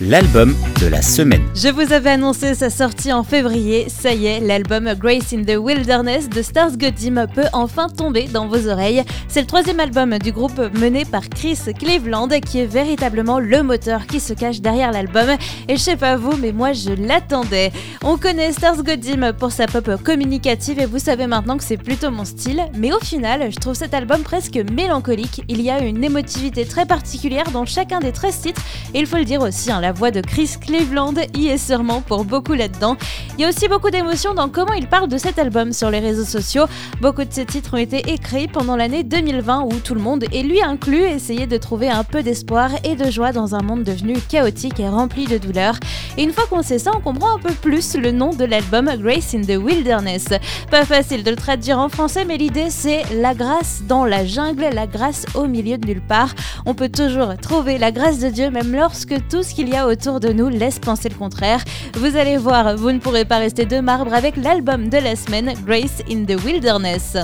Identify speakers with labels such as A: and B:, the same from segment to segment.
A: l'album de la semaine.
B: Je vous avais annoncé sa sortie en février, ça y est, l'album Grace in the Wilderness de Stars Godim peut enfin tomber dans vos oreilles. C'est le troisième album du groupe mené par Chris Cleveland qui est véritablement le moteur qui se cache derrière l'album. Et je sais pas vous, mais moi je l'attendais. On connaît Stars Godim pour sa pop communicative et vous savez maintenant que c'est plutôt mon style, mais au final, je trouve cet album presque mélancolique. Il y a une émotivité très particulière dans chacun des 13 titres et il faut le dire aussi, hein, la voix de Chris Cleveland y est sûrement pour beaucoup là-dedans. Il y a aussi beaucoup d'émotions dans comment il parle de cet album sur les réseaux sociaux. Beaucoup de ses titres ont été écrits pendant l'année 2020 où tout le monde, et lui inclus, essayait de trouver un peu d'espoir et de joie dans un monde devenu chaotique et rempli de douleurs. Et une fois qu'on sait ça, on comprend un peu plus le nom de l'album Grace in the Wilderness. Pas facile de le traduire en français, mais l'idée c'est la grâce dans la jungle, la grâce au milieu de nulle part. On peut toujours trouver la grâce de Dieu même lorsque tout ce qu'il y a autour de nous laisse penser le contraire. Vous allez voir, vous ne pourrez pas rester de marbre avec l'album de la semaine Grace in the Wilderness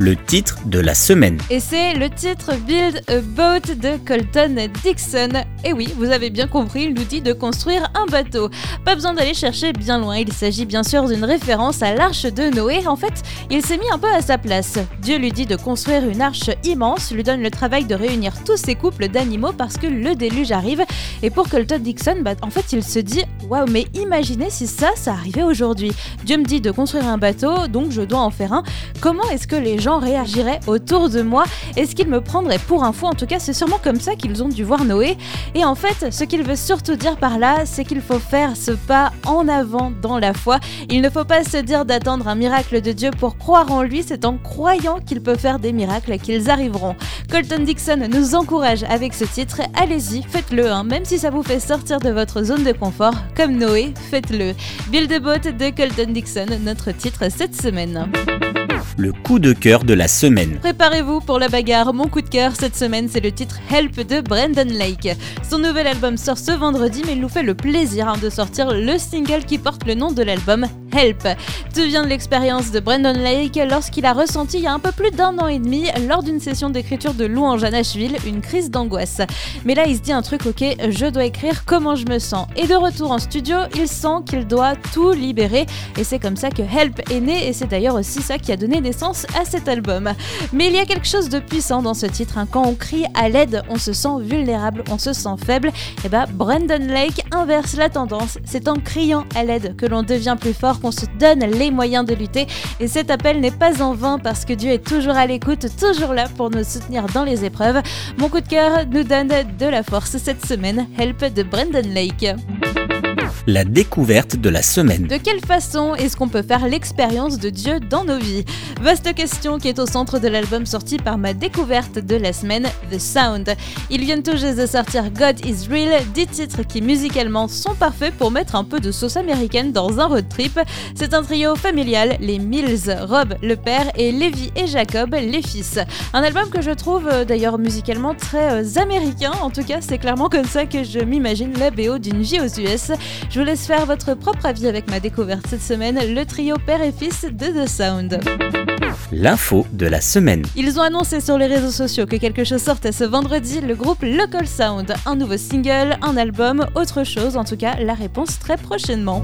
A: le titre de la semaine.
B: Et c'est le titre Build a Boat de Colton Dixon. Et oui, vous avez bien compris, il nous dit de construire un bateau. Pas besoin d'aller chercher bien loin, il s'agit bien sûr d'une référence à l'arche de Noé. En fait, il s'est mis un peu à sa place. Dieu lui dit de construire une arche immense, lui donne le travail de réunir tous ces couples d'animaux parce que le déluge arrive. Et pour Colton Dixon, bah, en fait, il se dit Waouh, mais imaginez si ça, ça arrivait aujourd'hui. Dieu me dit de construire un bateau, donc je dois en faire un. Comment est-ce que les gens réagirait autour de moi? Est-ce qu'ils me prendraient pour un fou? En tout cas, c'est sûrement comme ça qu'ils ont dû voir Noé. Et en fait, ce qu'il veut surtout dire par là, c'est qu'il faut faire ce pas en avant dans la foi. Il ne faut pas se dire d'attendre un miracle de Dieu pour croire en lui, c'est en croyant qu'il peut faire des miracles qu'ils arriveront. Colton Dixon nous encourage avec ce titre. Allez-y, faites-le, hein. même si ça vous fait sortir de votre zone de confort, comme Noé, faites-le. Build a Boat de Colton Dixon, notre titre cette semaine
A: le coup de cœur de la semaine.
B: Préparez-vous pour la bagarre. Mon coup de cœur cette semaine, c'est le titre Help de Brandon Lake. Son nouvel album sort ce vendredi, mais il nous fait le plaisir hein, de sortir le single qui porte le nom de l'album, Help. Tout vient de l'expérience de Brandon Lake lorsqu'il a ressenti il y a un peu plus d'un an et demi, lors d'une session d'écriture de louange à Nashville, une crise d'angoisse. Mais là, il se dit un truc, ok, je dois écrire comment je me sens. Et de retour en studio, il sent qu'il doit tout libérer. Et c'est comme ça que Help est né, et c'est d'ailleurs aussi ça qui a donné naissance à cet album. Mais il y a quelque chose de puissant dans ce titre. Hein. Quand on crie à l'aide, on se sent vulnérable, on se sent faible. Et bah, Brandon Lake inverse la tendance. C'est en criant à l'aide que l'on devient plus fort qu'on se donne les moyens de lutter. Et cet appel n'est pas en vain parce que Dieu est toujours à l'écoute, toujours là pour nous soutenir dans les épreuves. Mon coup de cœur nous donne de la force cette semaine. Help de Brandon Lake
A: la découverte de la semaine.
B: De quelle façon est-ce qu'on peut faire l'expérience de Dieu dans nos vies? Vaste question qui est au centre de l'album sorti par ma découverte de la semaine, The Sound. Ils viennent tout juste de sortir God is Real, 10 titres qui musicalement sont parfaits pour mettre un peu de sauce américaine dans un road trip. C'est un trio familial, les Mills, Rob le père et Levi et Jacob les fils. Un album que je trouve euh, d'ailleurs musicalement très euh, américain, en tout cas c'est clairement comme ça que je m'imagine la BO d'une vie aux US. Je vous laisse faire votre propre avis avec ma découverte cette semaine, le trio père et fils de The Sound.
A: L'info de la semaine.
B: Ils ont annoncé sur les réseaux sociaux que quelque chose sortait ce vendredi, le groupe Local Sound. Un nouveau single, un album, autre chose, en tout cas la réponse très prochainement.